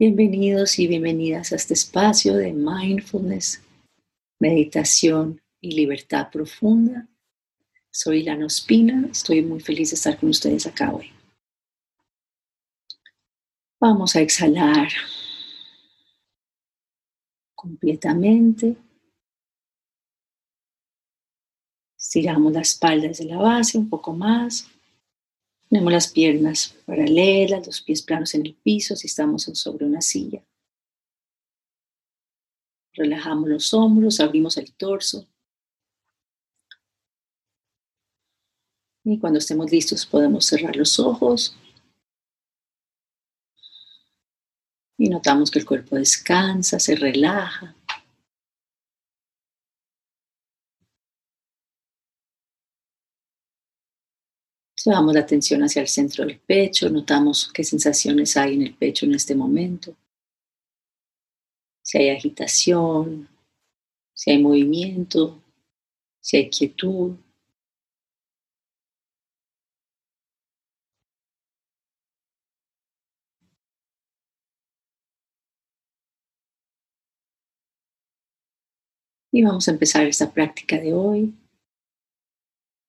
Bienvenidos y bienvenidas a este espacio de mindfulness, meditación y libertad profunda. Soy Lana Ospina, estoy muy feliz de estar con ustedes acá hoy. Vamos a exhalar completamente. Estiramos la espalda desde la base un poco más. Tenemos las piernas paralelas, los pies planos en el piso si estamos sobre una silla. Relajamos los hombros, abrimos el torso. Y cuando estemos listos podemos cerrar los ojos. Y notamos que el cuerpo descansa, se relaja. Llevamos la atención hacia el centro del pecho, notamos qué sensaciones hay en el pecho en este momento. Si hay agitación, si hay movimiento, si hay quietud. Y vamos a empezar esta práctica de hoy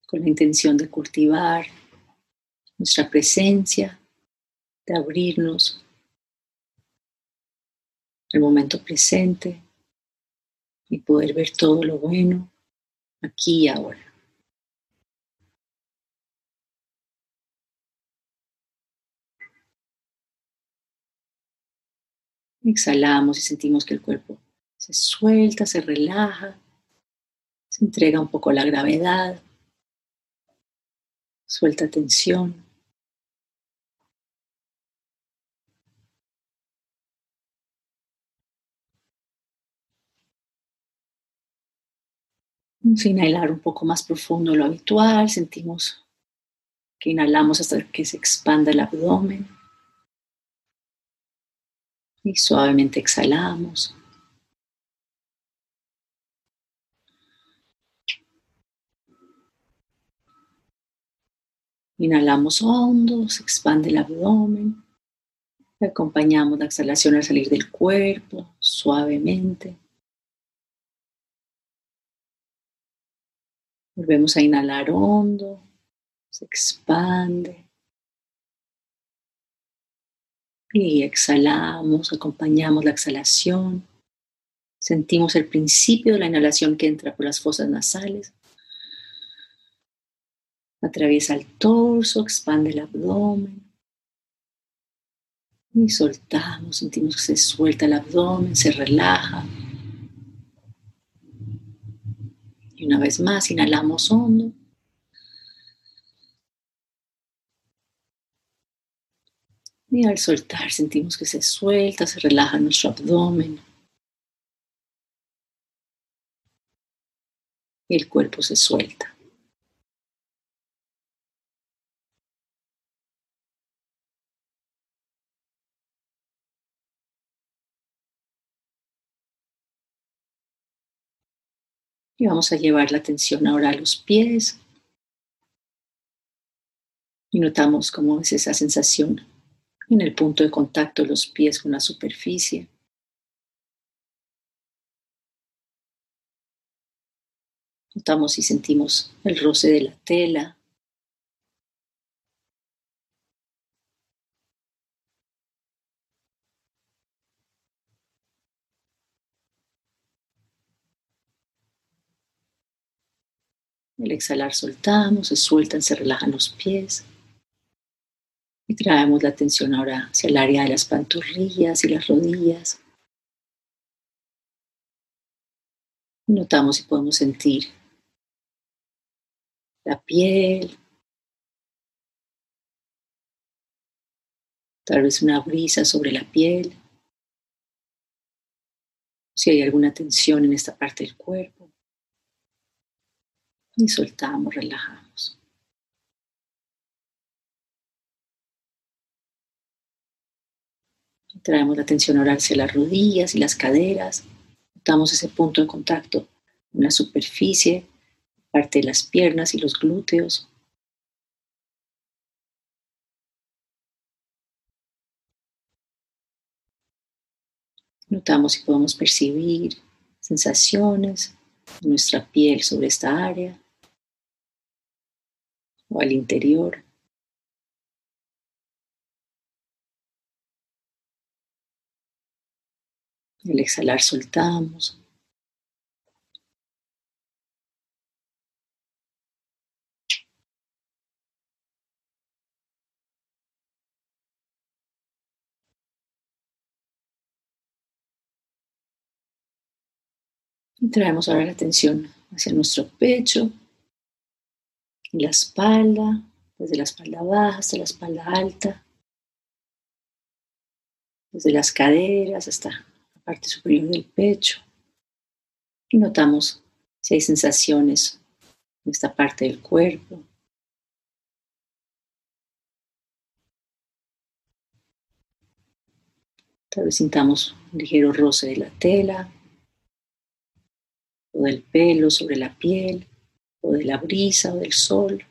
con la intención de cultivar nuestra presencia, de abrirnos al momento presente y poder ver todo lo bueno aquí y ahora. Exhalamos y sentimos que el cuerpo se suelta, se relaja, se entrega un poco la gravedad. Suelta tensión. A inhalar un poco más profundo de lo habitual. Sentimos que inhalamos hasta que se expanda el abdomen. Y suavemente exhalamos. Inhalamos hondo, se expande el abdomen. Acompañamos la exhalación al salir del cuerpo suavemente. Volvemos a inhalar hondo, se expande. Y exhalamos, acompañamos la exhalación. Sentimos el principio de la inhalación que entra por las fosas nasales Atraviesa el torso, expande el abdomen. Y soltamos, sentimos que se suelta el abdomen, se relaja. Y una vez más, inhalamos hondo. Y al soltar sentimos que se suelta, se relaja nuestro abdomen. Y el cuerpo se suelta. Y vamos a llevar la atención ahora a los pies. Y notamos cómo es esa sensación en el punto de contacto de los pies con la superficie. Notamos y sentimos el roce de la tela, Al exhalar soltamos, se sueltan, se relajan los pies. Y traemos la atención ahora hacia el área de las pantorrillas y las rodillas. Notamos si podemos sentir la piel, tal vez una brisa sobre la piel, si hay alguna tensión en esta parte del cuerpo. Y soltamos, relajamos. Traemos la atención ahora hacia las rodillas y las caderas. Notamos ese punto de contacto en la superficie, parte de las piernas y los glúteos. Notamos si podemos percibir sensaciones en nuestra piel sobre esta área o al interior. Al exhalar soltamos. Y traemos ahora la atención hacia nuestro pecho y la espalda, desde la espalda baja hasta la espalda alta, desde las caderas hasta la parte superior del pecho. Y notamos si hay sensaciones en esta parte del cuerpo. Tal vez sintamos un ligero roce de la tela o del pelo sobre la piel, o de la brisa o del sol.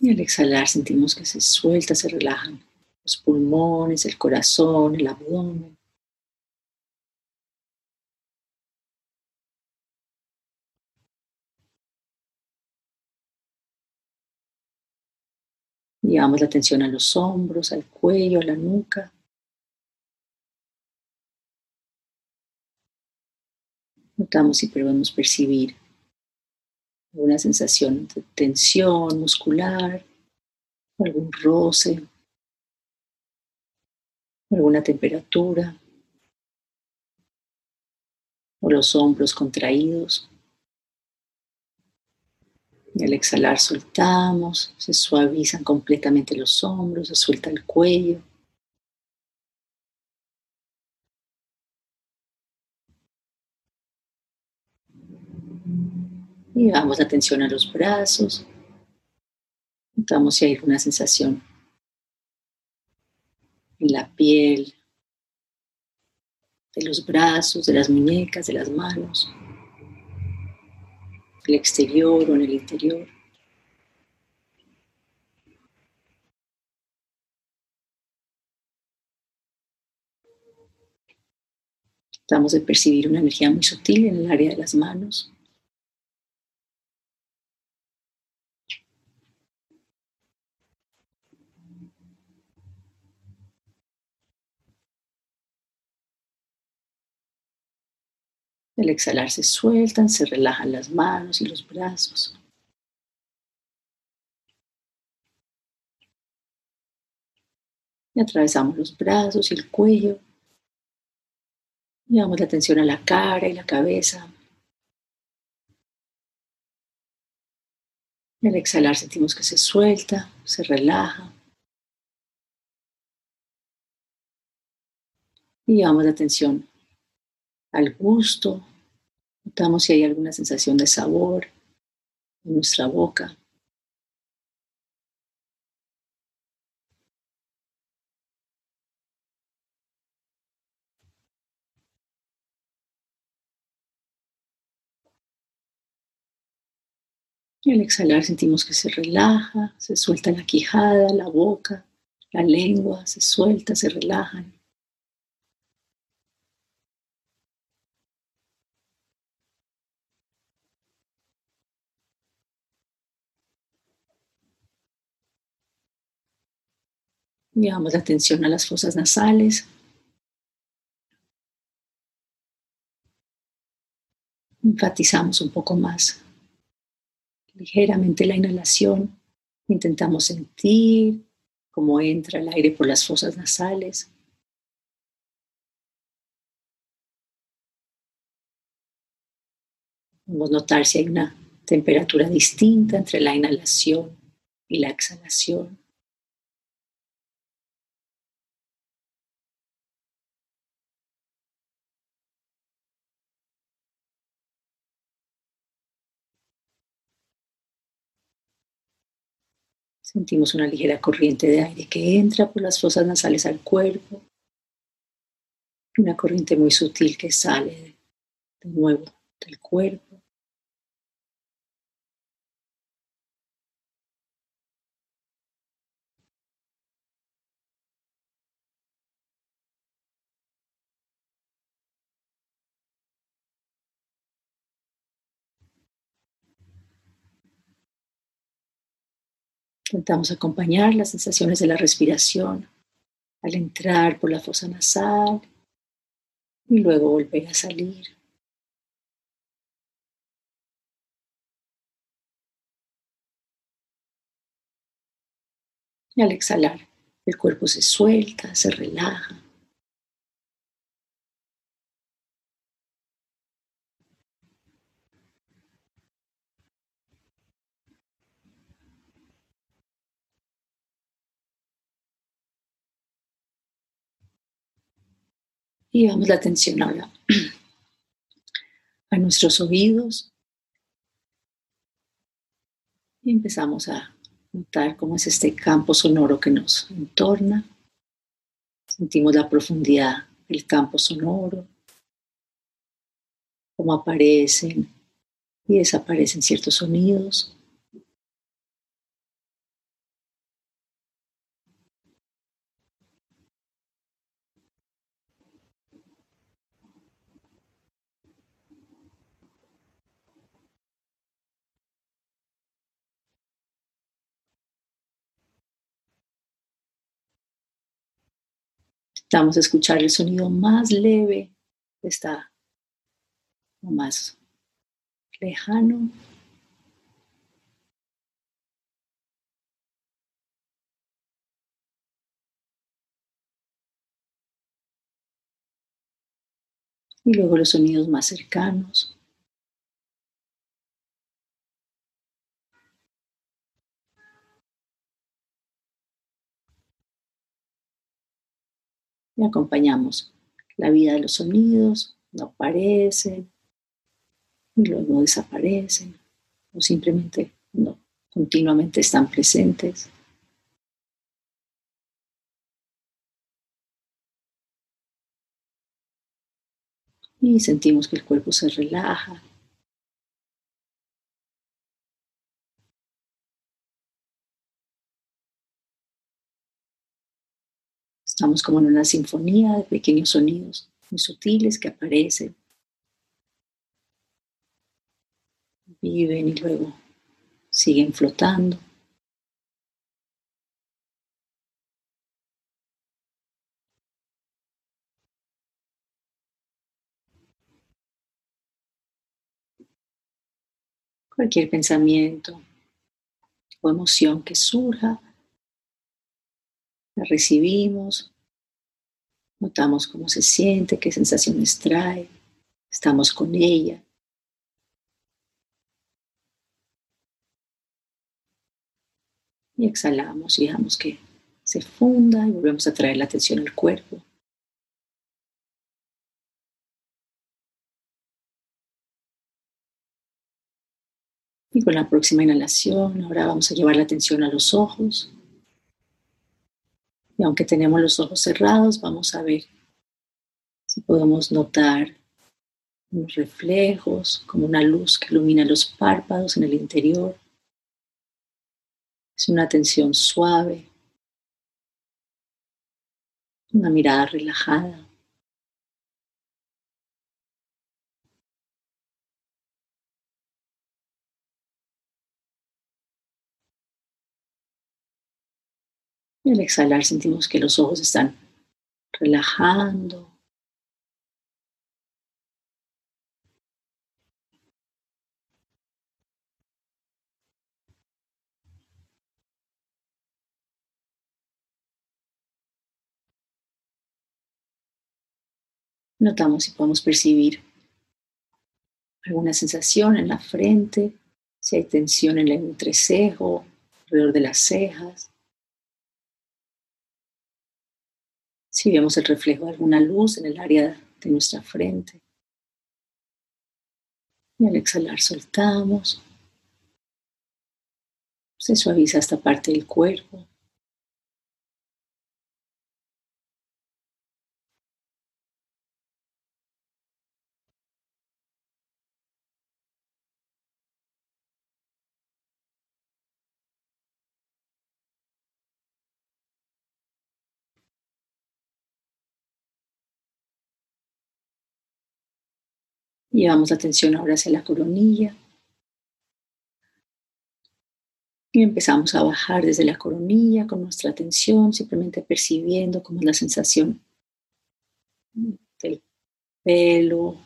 Y al exhalar sentimos que se suelta, se relajan los pulmones, el corazón, el abdomen. Llevamos la atención a los hombros, al cuello, a la nuca. Notamos si podemos percibir alguna sensación de tensión muscular, algún roce, alguna temperatura, o los hombros contraídos. Y al exhalar soltamos, se suavizan completamente los hombros, se suelta el cuello. Y la atención a los brazos. Notamos si hay alguna sensación en la piel, de los brazos, de las muñecas, de las manos el exterior o en el interior. Tratamos de percibir una energía muy sutil en el área de las manos. Al exhalar se sueltan, se relajan las manos y los brazos. Y atravesamos los brazos y el cuello. Llevamos la atención a la cara y la cabeza. Y al exhalar sentimos que se suelta, se relaja. Y llevamos la atención al gusto. Notamos si hay alguna sensación de sabor en nuestra boca. Y al exhalar sentimos que se relaja, se suelta la quijada, la boca, la lengua, se suelta, se relajan. Llevamos la atención a las fosas nasales. Enfatizamos un poco más ligeramente la inhalación. Intentamos sentir cómo entra el aire por las fosas nasales. A notar si hay una temperatura distinta entre la inhalación y la exhalación. Sentimos una ligera corriente de aire que entra por las fosas nasales al cuerpo. Una corriente muy sutil que sale de nuevo del cuerpo. Intentamos acompañar las sensaciones de la respiración al entrar por la fosa nasal y luego volver a salir. Y al exhalar, el cuerpo se suelta, se relaja. Y llevamos la atención ahora a nuestros oídos. Y empezamos a notar cómo es este campo sonoro que nos entorna. Sentimos la profundidad del campo sonoro, cómo aparecen y desaparecen ciertos sonidos. Vamos a escuchar el sonido más leve está o más lejano. Y luego los sonidos más cercanos. Y acompañamos la vida de los sonidos, no aparecen y luego desaparecen o simplemente no, continuamente están presentes. Y sentimos que el cuerpo se relaja, Estamos como en una sinfonía de pequeños sonidos muy sutiles que aparecen, viven y luego siguen flotando. Cualquier pensamiento o emoción que surja, la recibimos, notamos cómo se siente, qué sensaciones trae, estamos con ella. Y exhalamos y dejamos que se funda y volvemos a traer la atención al cuerpo. Y con la próxima inhalación, ahora vamos a llevar la atención a los ojos. Y aunque tenemos los ojos cerrados, vamos a ver si podemos notar reflejos, como una luz que ilumina los párpados en el interior. Es una atención suave, una mirada relajada. Al exhalar sentimos que los ojos están relajando. Notamos si podemos percibir alguna sensación en la frente, si hay tensión en el entrecejo, alrededor de las cejas. Si vemos el reflejo de alguna luz en el área de nuestra frente. Y al exhalar soltamos. Se suaviza esta parte del cuerpo. Llevamos la atención ahora hacia la coronilla. Y empezamos a bajar desde la coronilla con nuestra atención, simplemente percibiendo cómo es la sensación del pelo,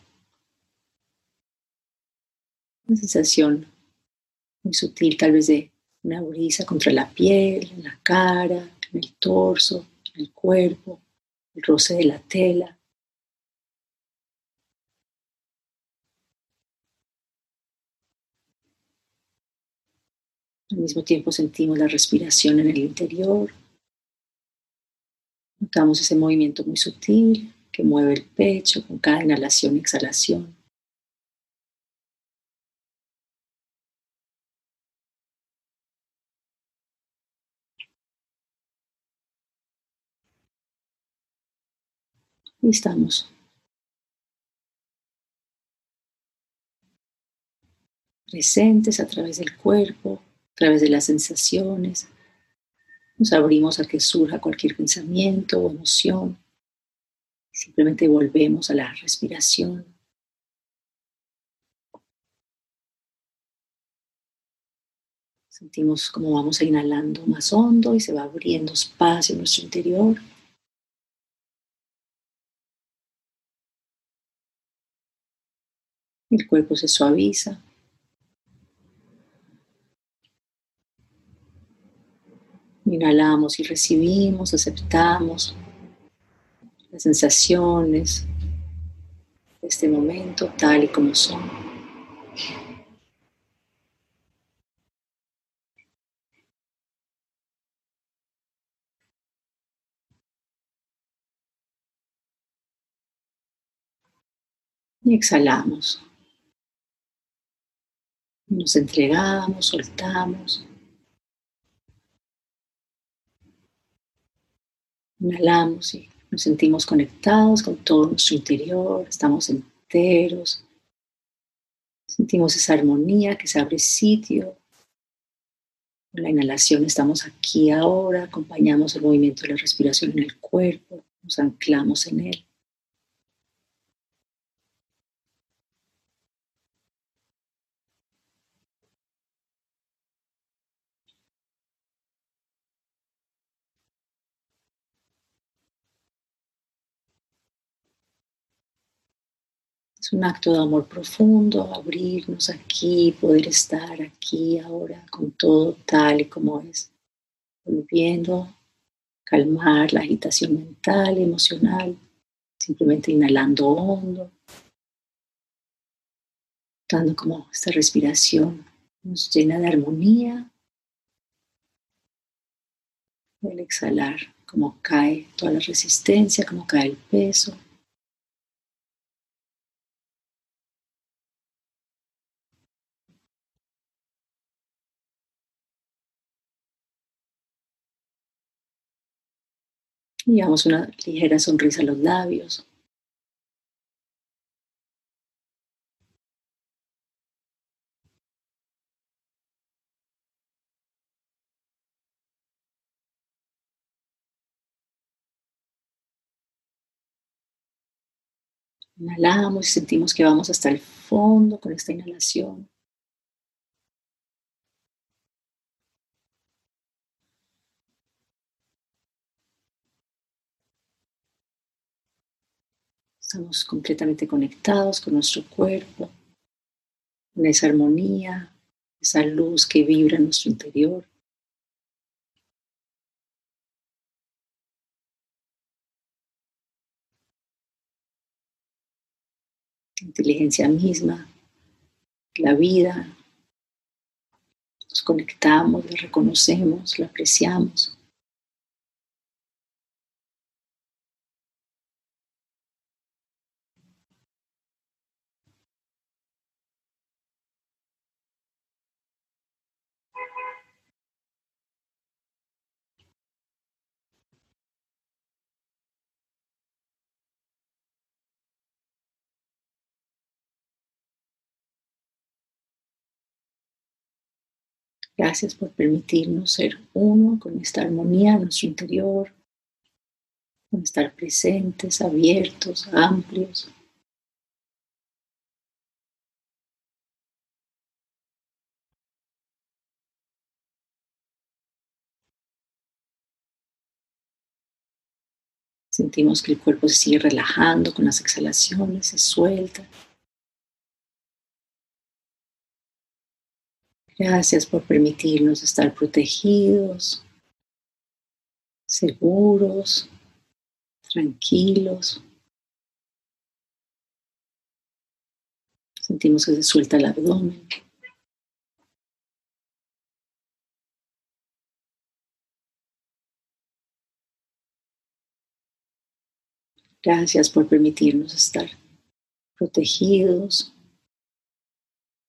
una sensación muy sutil tal vez de una brisa contra la piel, en la cara, el torso, el cuerpo, el roce de la tela. Al mismo tiempo sentimos la respiración en el interior. Notamos ese movimiento muy sutil que mueve el pecho con cada inhalación y exhalación. Y estamos. Presentes a través del cuerpo, a través de las sensaciones. Nos abrimos a que surja cualquier pensamiento o emoción. Simplemente volvemos a la respiración. Sentimos como vamos inhalando más hondo y se va abriendo espacio en nuestro interior. El cuerpo se suaviza. Inhalamos y recibimos, aceptamos las sensaciones de este momento tal y como son. Y exhalamos. Nos entregamos, soltamos. Inhalamos y nos sentimos conectados con todo nuestro interior, estamos enteros. Sentimos esa armonía que se abre sitio. Con la inhalación estamos aquí ahora, acompañamos el movimiento de la respiración en el cuerpo, nos anclamos en él. Un acto de amor profundo, abrirnos aquí, poder estar aquí ahora con todo tal y como es, volviendo calmar la agitación mental y emocional, simplemente inhalando hondo, dando como esta respiración nos llena de armonía. El exhalar, como cae toda la resistencia, como cae el peso. Y damos una ligera sonrisa a los labios. Inhalamos y sentimos que vamos hasta el fondo con esta inhalación. Estamos completamente conectados con nuestro cuerpo, con esa armonía, esa luz que vibra en nuestro interior. inteligencia misma, la vida. Nos conectamos, la reconocemos, la apreciamos. Gracias por permitirnos ser uno con esta armonía en nuestro interior, con estar presentes, abiertos, amplios. Sentimos que el cuerpo se sigue relajando con las exhalaciones, se suelta. Gracias por permitirnos estar protegidos, seguros, tranquilos. Sentimos que se suelta el abdomen. Gracias por permitirnos estar protegidos,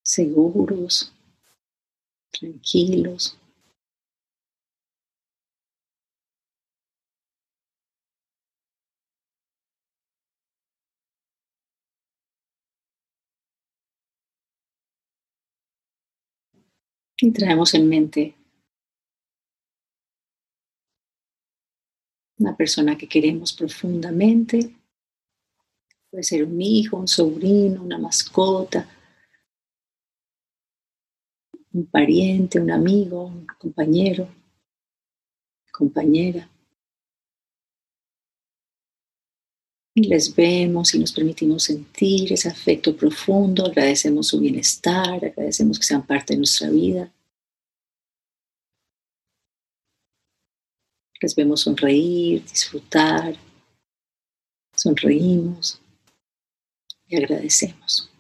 seguros, tranquilos. Y traemos en mente una persona que queremos profundamente. Puede ser un hijo, un sobrino, una mascota, un pariente, un amigo, un compañero, compañera. Y les vemos y nos permitimos sentir ese afecto profundo, agradecemos su bienestar, agradecemos que sean parte de nuestra vida. Les vemos sonreír, disfrutar, sonreímos y agradecemos.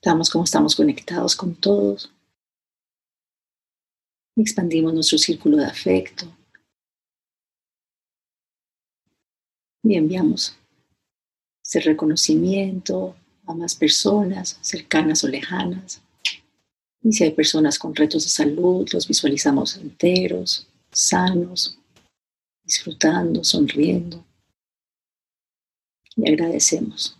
Estamos como estamos conectados con todos. Expandimos nuestro círculo de afecto. Y enviamos ese reconocimiento a más personas cercanas o lejanas. Y si hay personas con retos de salud, los visualizamos enteros, sanos, disfrutando, sonriendo. Y agradecemos.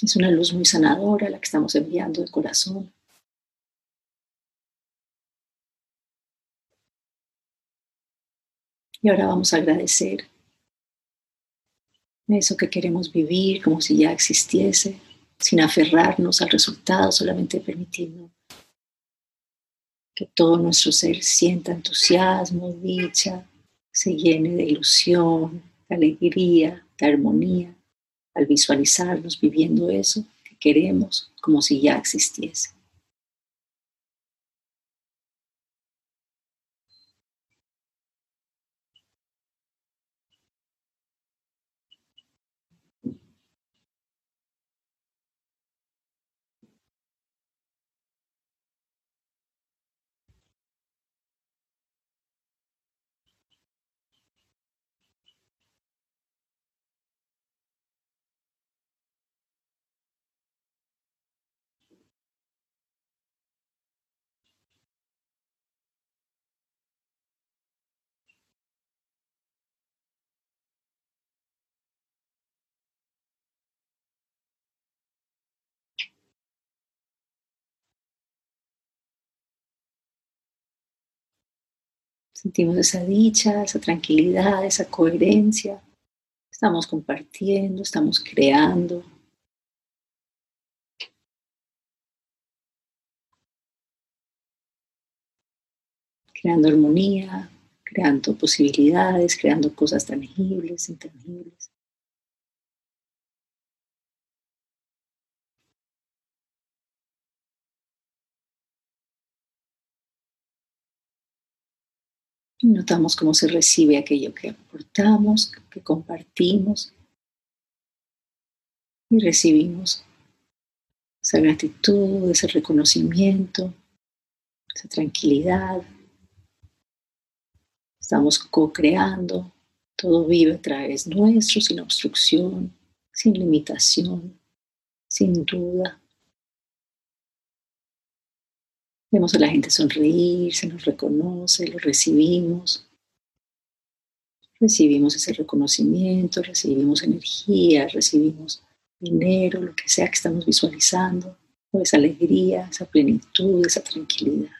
Es una luz muy sanadora la que estamos enviando de corazón. Y ahora vamos a agradecer eso que queremos vivir como si ya existiese, sin aferrarnos al resultado, solamente permitiendo que todo nuestro ser sienta entusiasmo, dicha, se llene de ilusión, de alegría, de armonía al visualizarnos viviendo eso que queremos como si ya existiese. Sentimos esa dicha, esa tranquilidad, esa coherencia. Estamos compartiendo, estamos creando. Creando armonía, creando posibilidades, creando cosas tangibles, intangibles. Notamos cómo se recibe aquello que aportamos, que compartimos y recibimos esa gratitud, ese reconocimiento, esa tranquilidad. Estamos co-creando, todo vive a través nuestro, sin obstrucción, sin limitación, sin duda. Vemos a la gente sonreír, se nos reconoce, lo recibimos. Recibimos ese reconocimiento, recibimos energía, recibimos dinero, lo que sea que estamos visualizando, o esa alegría, esa plenitud, esa tranquilidad.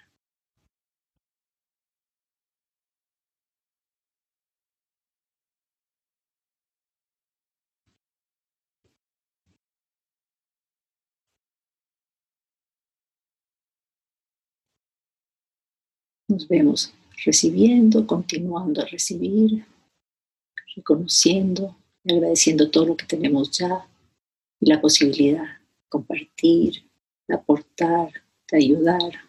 Nos vemos recibiendo, continuando a recibir, reconociendo y agradeciendo todo lo que tenemos ya y la posibilidad de compartir, de aportar, de ayudar.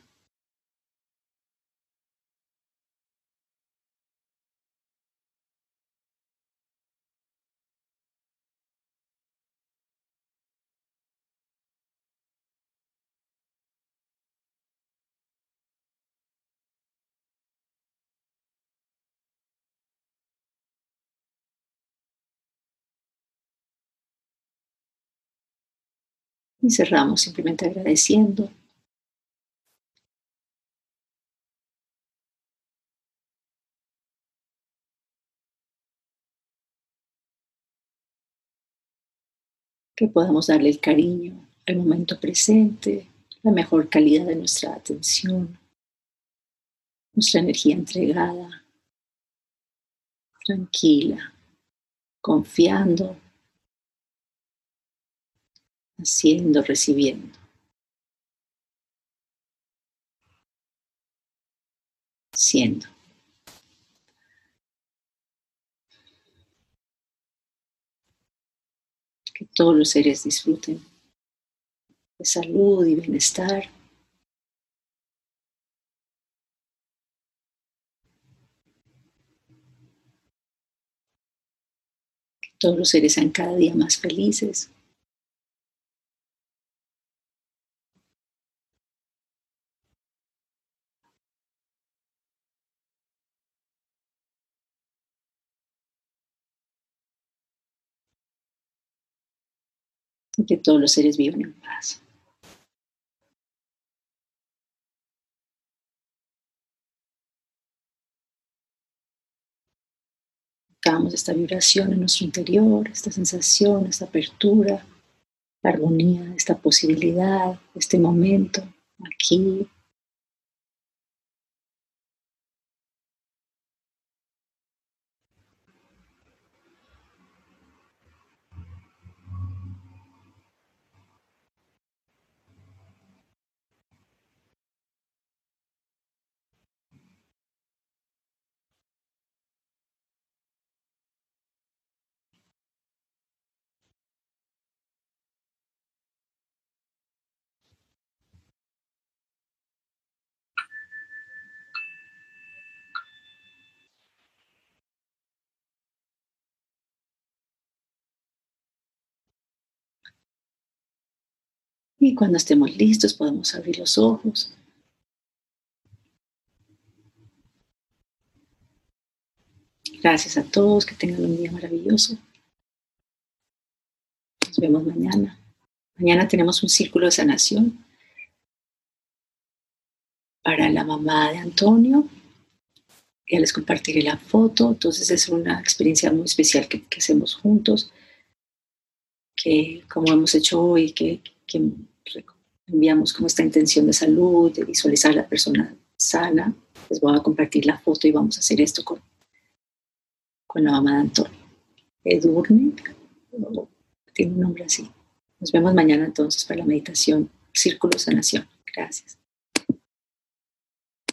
Y cerramos simplemente agradeciendo. Que podamos darle el cariño al momento presente, la mejor calidad de nuestra atención, nuestra energía entregada, tranquila, confiando haciendo, recibiendo. Siendo. Que todos los seres disfruten de salud y bienestar. Que todos los seres sean cada día más felices. Y que todos los seres vivan en paz. Buscamos esta vibración en nuestro interior, esta sensación, esta apertura, la armonía, esta posibilidad, este momento, aquí, Y cuando estemos listos podemos abrir los ojos. Gracias a todos, que tengan un día maravilloso. Nos vemos mañana. Mañana tenemos un círculo de sanación para la mamá de Antonio. Ya les compartiré la foto. Entonces es una experiencia muy especial que, hacemos juntos, que como hemos hecho hoy, que, que enviamos como esta intención de salud, de visualizar a la persona sana, Les voy a compartir la foto y vamos a hacer esto con, con la mamá de Antonio. Edurne, tiene un nombre así. Nos vemos mañana entonces para la meditación Círculo Sanación. Gracias.